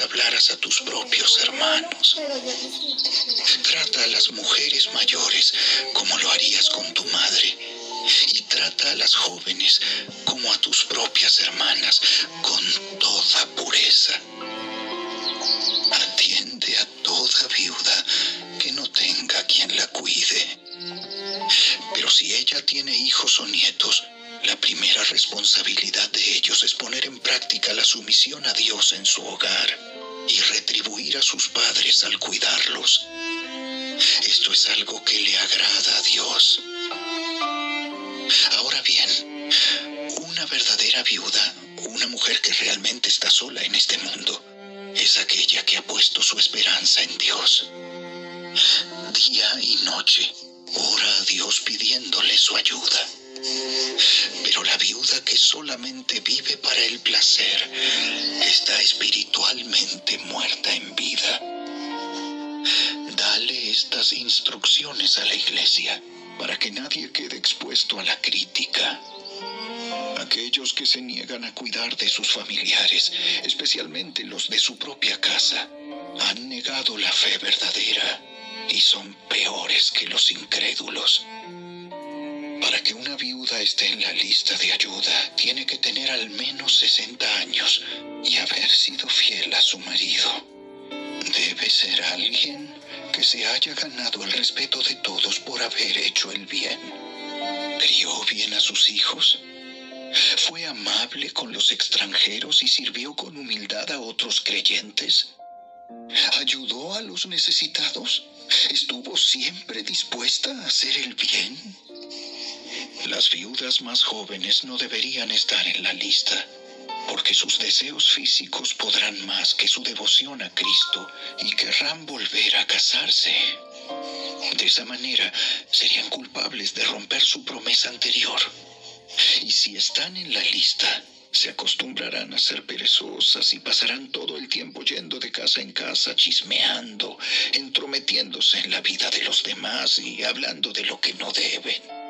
hablaras a tus propios hermanos. Trata a las mujeres mayores como lo harías con tu madre. Y trata a las jóvenes como a tus propias hermanas, con toda pureza. Atiende a toda viuda que no tenga quien la cuide. Pero si ella tiene hijos o nietos, la primera responsabilidad de ellos es poner en práctica la sumisión a Dios en su hogar a sus padres al cuidarlos. Esto es algo que le agrada a Dios. Ahora bien, una verdadera viuda, una mujer que realmente está sola en este mundo, es aquella que ha puesto su esperanza en Dios. Día y noche ora a Dios pidiéndole su ayuda. Pero la viuda que solamente vive para el placer está espiritualmente muerta en vida. Dale estas instrucciones a la iglesia para que nadie quede expuesto a la crítica. Aquellos que se niegan a cuidar de sus familiares, especialmente los de su propia casa, han negado la fe verdadera y son peores que los incrédulos. Para que una viuda esté en la lista de ayuda, tiene que tener al menos 60 años y haber sido fiel a su marido. Debe ser alguien que se haya ganado el respeto de todos por haber hecho el bien. Crió bien a sus hijos. Fue amable con los extranjeros y sirvió con humildad a otros creyentes. Ayudó a los necesitados. Estuvo siempre dispuesta a hacer el bien. Las viudas más jóvenes no deberían estar en la lista, porque sus deseos físicos podrán más que su devoción a Cristo y querrán volver a casarse. De esa manera serían culpables de romper su promesa anterior. Y si están en la lista, se acostumbrarán a ser perezosas y pasarán todo el tiempo yendo de casa en casa, chismeando, entrometiéndose en la vida de los demás y hablando de lo que no deben.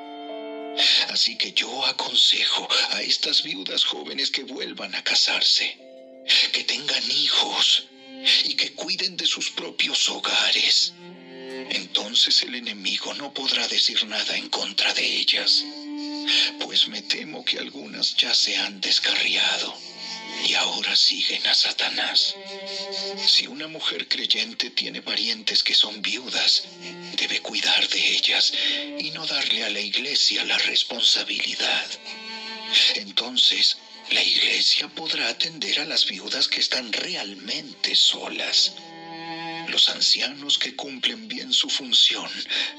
Así que yo aconsejo a estas viudas jóvenes que vuelvan a casarse, que tengan hijos y que cuiden de sus propios hogares. Entonces el enemigo no podrá decir nada en contra de ellas, pues me temo que algunas ya se han descarriado y ahora siguen a Satanás. Si una mujer creyente tiene parientes que son viudas, debe cuidar de ellas y no darle a la iglesia la responsabilidad. Entonces, la iglesia podrá atender a las viudas que están realmente solas. Los ancianos que cumplen bien su función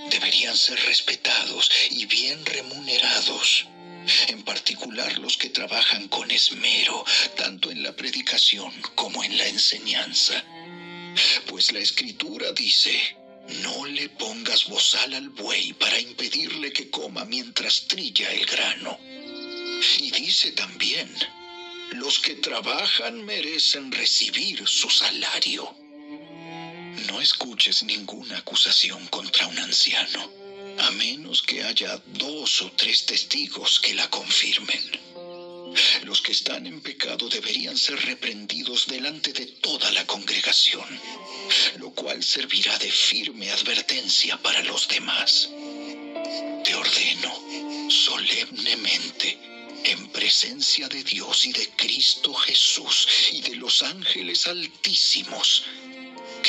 deberían ser respetados y bien remunerados en particular los que trabajan con esmero, tanto en la predicación como en la enseñanza. Pues la escritura dice, no le pongas bozal al buey para impedirle que coma mientras trilla el grano. Y dice también, los que trabajan merecen recibir su salario. No escuches ninguna acusación contra un anciano a menos que haya dos o tres testigos que la confirmen. Los que están en pecado deberían ser reprendidos delante de toda la congregación, lo cual servirá de firme advertencia para los demás. Te ordeno solemnemente, en presencia de Dios y de Cristo Jesús y de los ángeles altísimos,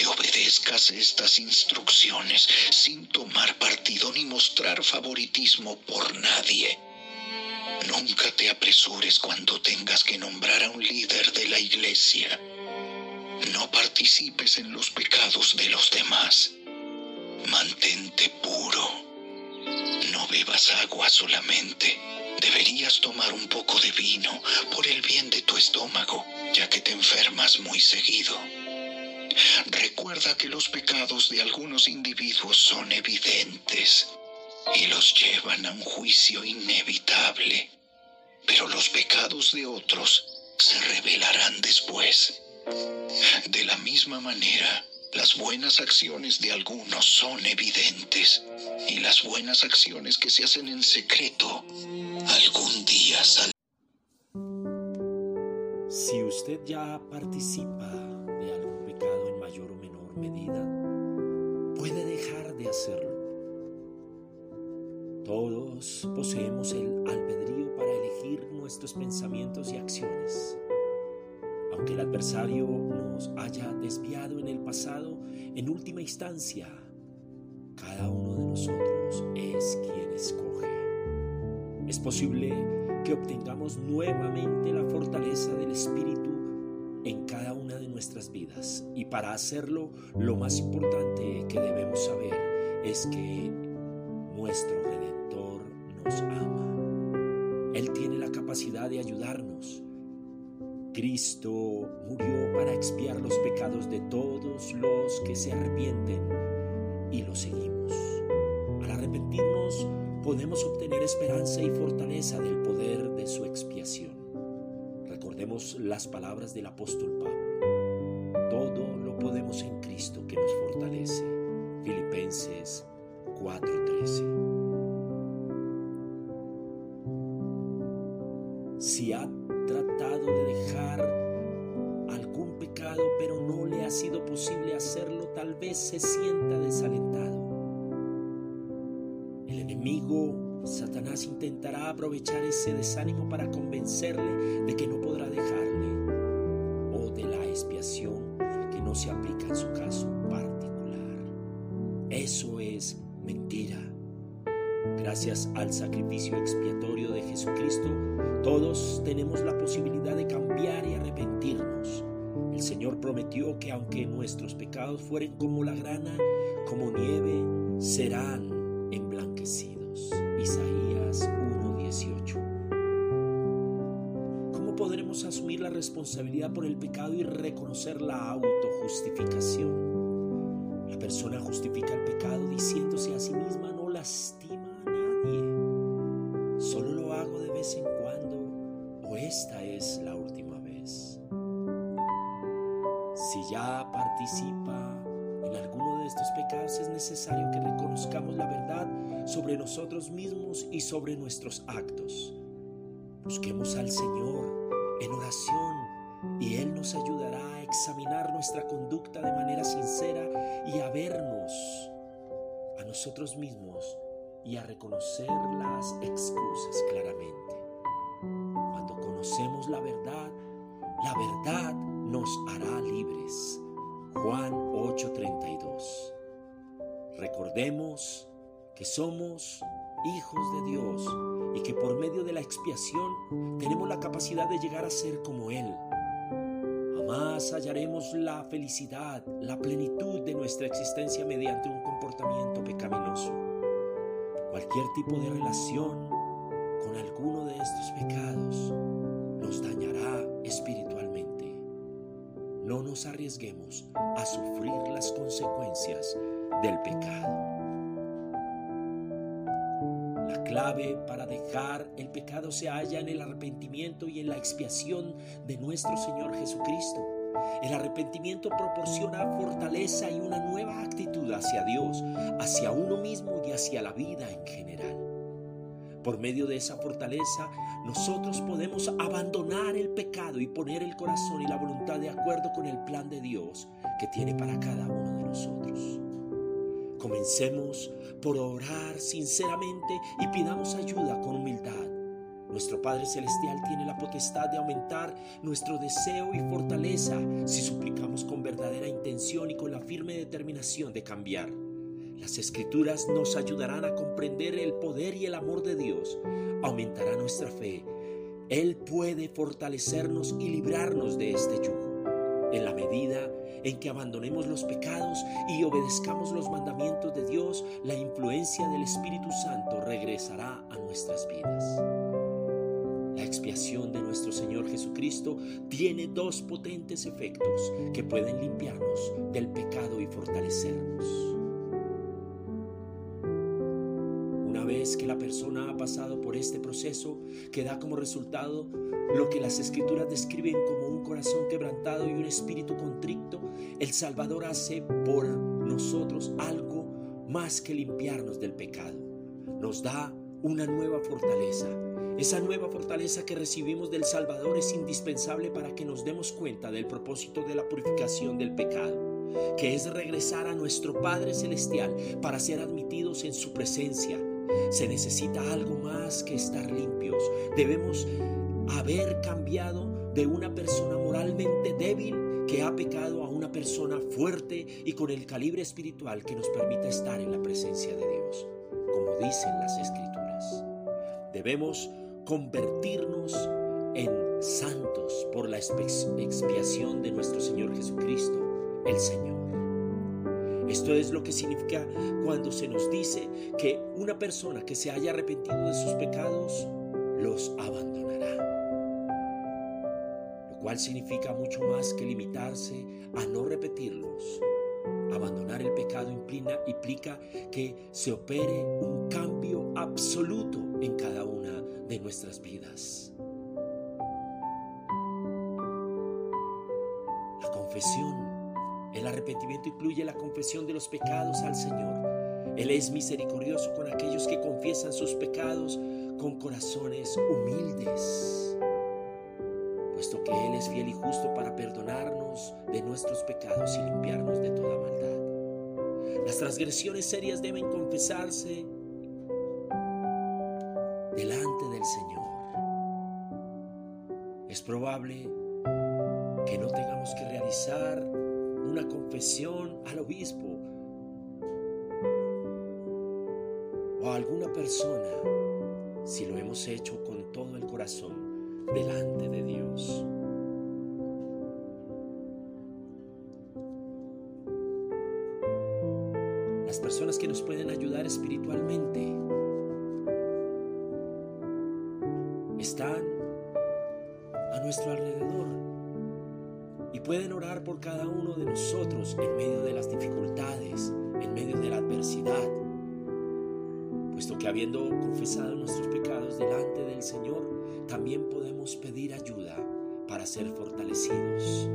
que obedezcas estas instrucciones sin tomar partido ni mostrar favoritismo por nadie. Nunca te apresures cuando tengas que nombrar a un líder de la iglesia. No participes en los pecados de los demás. Mantente puro. No bebas agua solamente. Deberías tomar un poco de vino por el bien de tu estómago, ya que te enfermas muy seguido. Recuerda que los pecados de algunos individuos son evidentes y los llevan a un juicio inevitable, pero los pecados de otros se revelarán después. De la misma manera, Las buenas acciones de algunos son evidentes y las buenas acciones que se hacen en secreto algún día saldrán. Si usted ya participa puede dejar de hacerlo. Todos poseemos el albedrío para elegir nuestros pensamientos y acciones. Aunque el adversario nos haya desviado en el pasado, en última instancia, cada uno de nosotros es quien escoge. Es posible que obtengamos nuevamente la fortaleza del Espíritu en cada de nuestras vidas. Y para hacerlo, lo más importante que debemos saber es que nuestro Redentor nos ama. Él tiene la capacidad de ayudarnos. Cristo murió para expiar los pecados de todos los que se arrepienten y lo seguimos. Al arrepentirnos, podemos obtener esperanza y fortaleza del poder de su expiación. Recordemos las palabras del apóstol Pablo. Cristo que nos fortalece. Filipenses 4:13. Si ha tratado de dejar algún pecado pero no le ha sido posible hacerlo, tal vez se sienta desalentado enemigo, Satanás, intentará aprovechar ese desánimo para convencerle de que no podrá dejarle o de la expiación que no se aplica en su caso Gracias al sacrificio expiatorio de Jesucristo, todos tenemos la posibilidad de cambiar y arrepentirnos. El Señor prometió que aunque nuestros pecados fueren como la grana, como nieve, serán emblanquecidos. Isaías 1:18. ¿Cómo podremos asumir la responsabilidad por el pecado y reconocer la autojustificación? La persona justifica el pecado diciéndose a sí misma sobre nuestros actos. Busquemos al Señor en oración y Él nos ayudará a examinar nuestra conducta de manera sincera y a vernos a nosotros mismos y a reconocer las excusas claramente. Cuando conocemos la verdad, la verdad nos hará libres. Juan 8:32. Recordemos que somos hijos de Dios y que por medio de la expiación tenemos la capacidad de llegar a ser como Él. Jamás hallaremos la felicidad, la plenitud de nuestra existencia mediante un comportamiento pecaminoso. Cualquier tipo de relación con alguno de estos pecados nos dañará espiritualmente no nos arriesguemos a sufrir las consecuencias del pecado. La clave para dejar el pecado se halla en el arrepentimiento y en la expiación de nuestro Señor Jesucristo. El arrepentimiento proporciona fortaleza y una nueva actitud hacia Dios, hacia uno mismo y hacia la vida en general. Por medio de esa fortaleza, nosotros podemos abandonar el pecado y poner el corazón y la voluntad de acuerdo con el plan de Dios que tiene para cada uno de nosotros. Comencemos por orar sinceramente y pidamos ayuda con humildad. Nuestro Padre Celestial tiene la potestad de aumentar nuestro deseo y fortaleza si suplicamos con verdadera intención y con la firme determinación de cambiar. Las escrituras nos ayudarán a comprender el poder y el amor de Dios. Aumentará nuestra fe. Él puede fortalecernos y librarnos de este yugo. En la medida en que abandonemos los pecados y obedezcamos los mandamientos de Dios, la influencia del Espíritu Santo regresará a nuestras vidas. La expiación de nuestro Señor Jesucristo tiene dos potentes efectos que pueden limpiarnos del pecado y fortalecernos. Vez que la persona ha pasado por este proceso, que da como resultado lo que las escrituras describen como un corazón quebrantado y un espíritu contrito, el Salvador hace por nosotros algo más que limpiarnos del pecado. Nos da una nueva fortaleza. Esa nueva fortaleza que recibimos del Salvador es indispensable para que nos demos cuenta del propósito de la purificación del pecado, que es regresar a nuestro Padre Celestial para ser admitidos en su presencia. Se necesita algo más que estar limpios. Debemos haber cambiado de una persona moralmente débil que ha pecado a una persona fuerte y con el calibre espiritual que nos permita estar en la presencia de Dios, como dicen las escrituras. Debemos convertirnos en santos por la expiación de nuestro Señor Jesucristo, el Señor. Esto es lo que significa cuando se nos dice que una persona que se haya arrepentido de sus pecados los abandonará cual significa mucho más que limitarse a no repetirlos. Abandonar el pecado implica que se opere un cambio absoluto en cada una de nuestras vidas. La confesión, el arrepentimiento incluye la confesión de los pecados al Señor. Él es misericordioso con aquellos que confiesan sus pecados con corazones humildes puesto que Él es fiel y justo para perdonarnos de nuestros pecados y limpiarnos de toda maldad. Las transgresiones serias deben confesarse delante del Señor. Es probable que no tengamos que realizar una confesión al obispo o a alguna persona si lo hemos hecho con todo el corazón delante de Dios. Las personas que nos pueden ayudar espiritualmente están a nuestro alrededor pueden orar por cada uno de nosotros en medio de las dificultades, en medio de la adversidad, puesto que habiendo confesado nuestros pecados delante del Señor, también podemos pedir ayuda para ser fortalecidos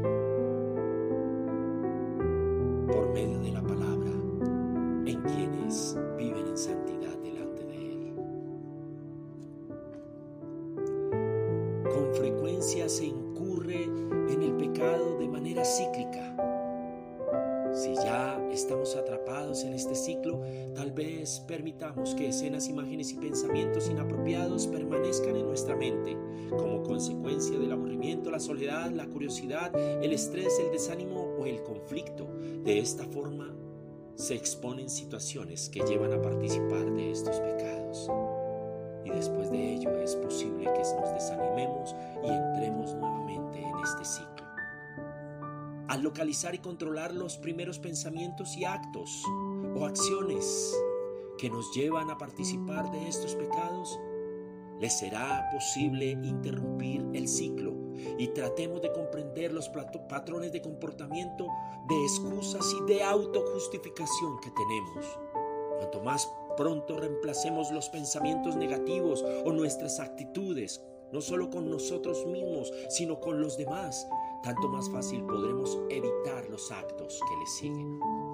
por medio de la palabra permitamos que escenas, imágenes y pensamientos inapropiados permanezcan en nuestra mente como consecuencia del aburrimiento, la soledad, la curiosidad, el estrés, el desánimo o el conflicto. De esta forma se exponen situaciones que llevan a participar de estos pecados. Y después de ello es posible que nos desanimemos y entremos nuevamente en este ciclo al localizar y controlar los primeros pensamientos y actos o acciones que nos llevan a participar de estos pecados, les será posible interrumpir el ciclo y tratemos de comprender los patrones de comportamiento, de excusas y de autojustificación que tenemos. Cuanto más pronto reemplacemos los pensamientos negativos o nuestras actitudes, no solo con nosotros mismos, sino con los demás, tanto más fácil podremos evitar los actos que le siguen.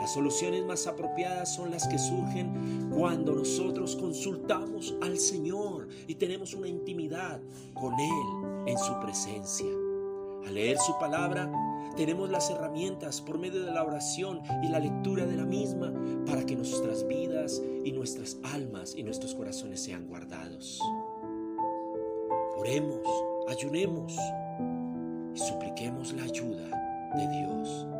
Las soluciones más apropiadas son las que surgen cuando nosotros consultamos al Señor y tenemos una intimidad con Él en su presencia. Al leer su palabra, tenemos las herramientas por medio de la oración y la lectura de la misma para que nuestras vidas y nuestras almas y nuestros corazones sean guardados. Oremos, ayunemos supliquemos la ayuda de Dios.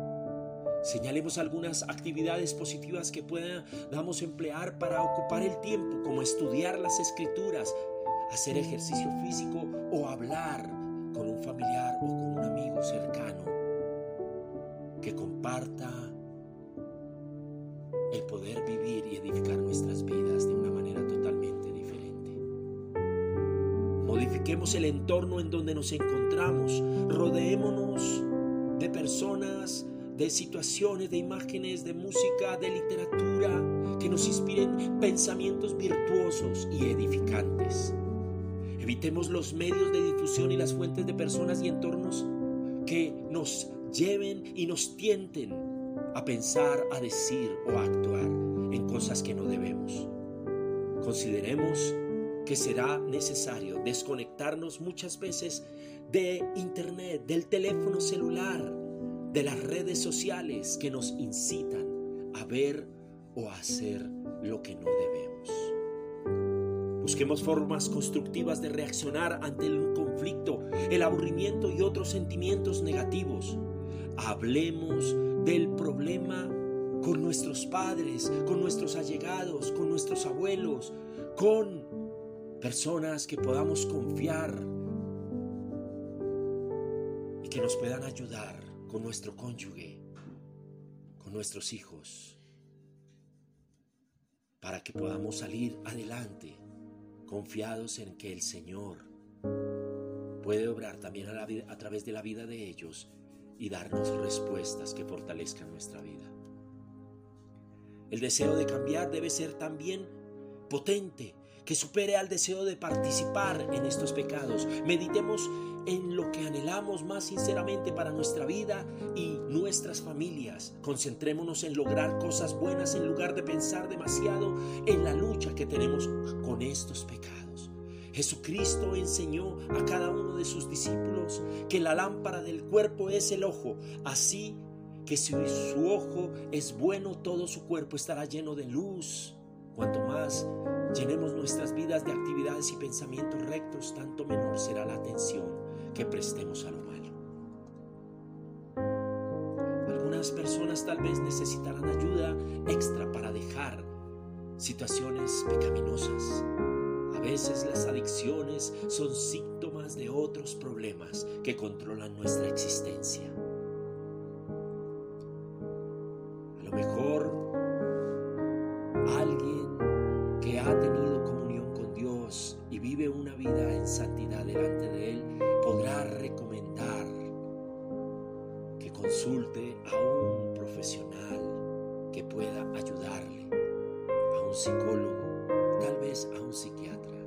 Señalemos algunas actividades positivas que podamos emplear para ocupar el tiempo, como estudiar las escrituras, hacer ejercicio físico o hablar con un familiar o con un amigo cercano que comparta el poder vivir y edificar nuestras vidas de una manera totalmente diferente. Modifiquemos el entorno en donde nos encontramos, rodeémonos de personas, de situaciones, de imágenes, de música, de literatura que nos inspiren pensamientos virtuosos y edificantes. Evitemos los medios de difusión y las fuentes de personas y entornos que nos lleven y nos tienten a pensar, a decir o a actuar en cosas que no debemos. Consideremos que será necesario desconectarnos muchas veces de internet, del teléfono celular, de las redes sociales que nos incitan a ver o a hacer lo que no debemos. Busquemos formas constructivas de reaccionar ante el conflicto, el aburrimiento y otros sentimientos negativos. Hablemos del problema con nuestros padres, con nuestros allegados, con nuestros abuelos, con personas que podamos confiar y que nos puedan ayudar con nuestro cónyuge, con nuestros hijos, para que podamos salir adelante confiados en que el Señor puede obrar también a, través de la vida de ellos y darnos respuestas que fortalezcan nuestra vida. El deseo de cambiar debe ser también potente, que supere al deseo de participar en estos pecados. Meditemos en lo que anhelamos más sinceramente para nuestra vida y nuestras familias. Concentrémonos en lograr cosas buenas en lugar de pensar demasiado en la lucha que tenemos con estos pecados. Jesucristo enseñó a cada uno de sus discípulos que la lámpara del cuerpo es el ojo, así que si su ojo es bueno, todo su cuerpo estará lleno de luz. Cuanto más llenemos nuestras vidas de actividades y pensamientos rectos, tanto menor será la atención que prestemos a lo malo. Algunas personas tal vez necesitarán ayuda extra para dejar situaciones pecaminosas. A veces las adicciones son síntomas de otros problemas que controlan nuestra existencia. A lo mejor alguien que ha tenido comunión con Dios y vive una vida en santidad delante de Él consulte a un profesional que pueda ayudarle, a un psicólogo, tal vez a un psiquiatra,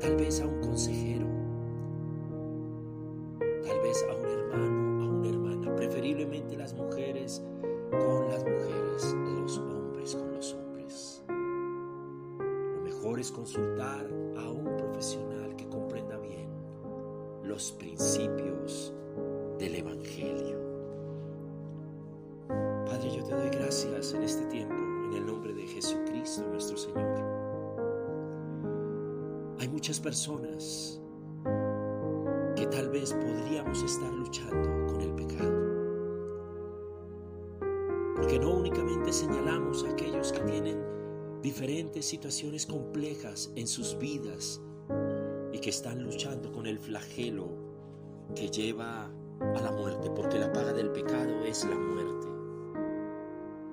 tal vez a un consejero, tal vez a un hermano, a una hermana, preferiblemente las mujeres con las mujeres, los hombres con los hombres. Lo mejor es consultar a un profesional que comprenda bien los principios en este tiempo, en el nombre de Jesucristo nuestro Señor. Hay muchas personas que tal vez podríamos estar luchando con el pecado. Porque no únicamente señalamos a aquellos que tienen diferentes situaciones complejas en sus vidas y que están luchando con el flagelo que lleva a la muerte, porque la paga del pecado es la muerte.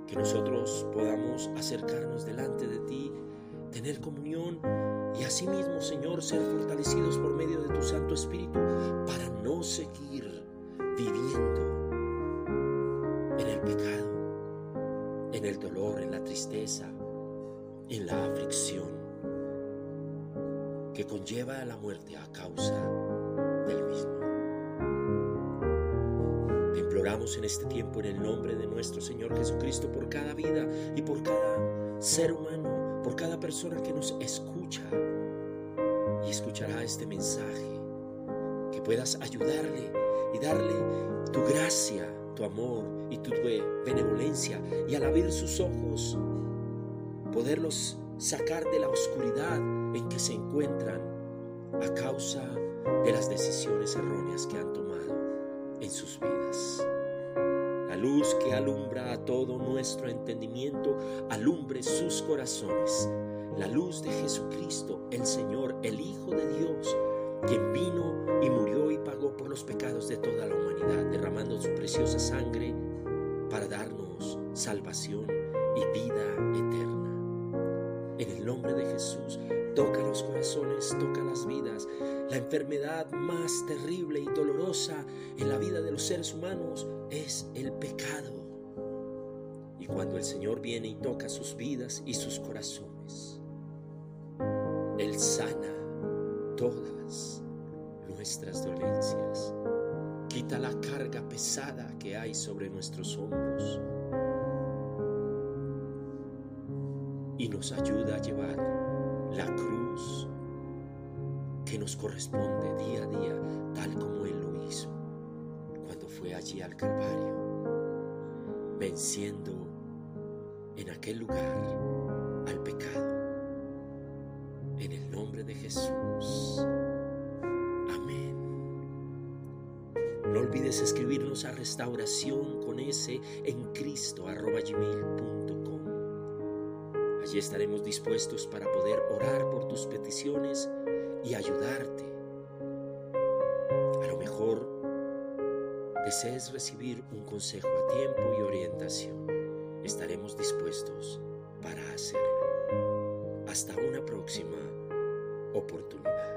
Que nosotros podamos acercarnos delante de ti, tener comunión y asimismo, Señor, ser fortalecidos por medio de tu Santo Espíritu para no seguir viviendo en el pecado, en el dolor, en la tristeza, en la aflicción que conlleva a la muerte a causa En este tiempo en el nombre de nuestro Señor Jesucristo por cada vida y por cada ser humano, por cada persona que nos escucha y escuchará este mensaje, que puedas ayudarle y darle tu gracia, tu amor y tu benevolencia y al abrir sus ojos poderlos sacar de la oscuridad en que se encuentran a causa de las decisiones erróneas que han tomado en sus vidas. Luz que alumbra a todo nuestro entendimiento alumbre sus corazones. La luz de Jesucristo, el Señor, el Hijo de Dios, quien vino y murió y pagó por los pecados de toda la humanidad, derramando su preciosa sangre para darnos salvación y vida eterna. En el nombre de Jesús, toca los corazones, toca las vidas. La enfermedad más terrible y dolorosa en la vida de los seres humanos es el pecado. Y cuando el Señor viene y toca sus vidas y sus corazones, Él sana todas nuestras dolencias, quita la carga pesada que hay sobre nuestros hombros. Y nos ayuda a llevar la cruz que nos corresponde día a día, tal como Él lo hizo fue allí al Calvario, venciendo en aquel lugar al pecado. En el nombre de Jesús. Amén. No olvides escribirnos a restauración con ese en Cristo arroba. Allí estaremos dispuestos para poder orar por tus peticiones y ayudarte. Desees recibir un consejo a tiempo y orientación. Estaremos dispuestos para hacerlo. Hasta una próxima oportunidad.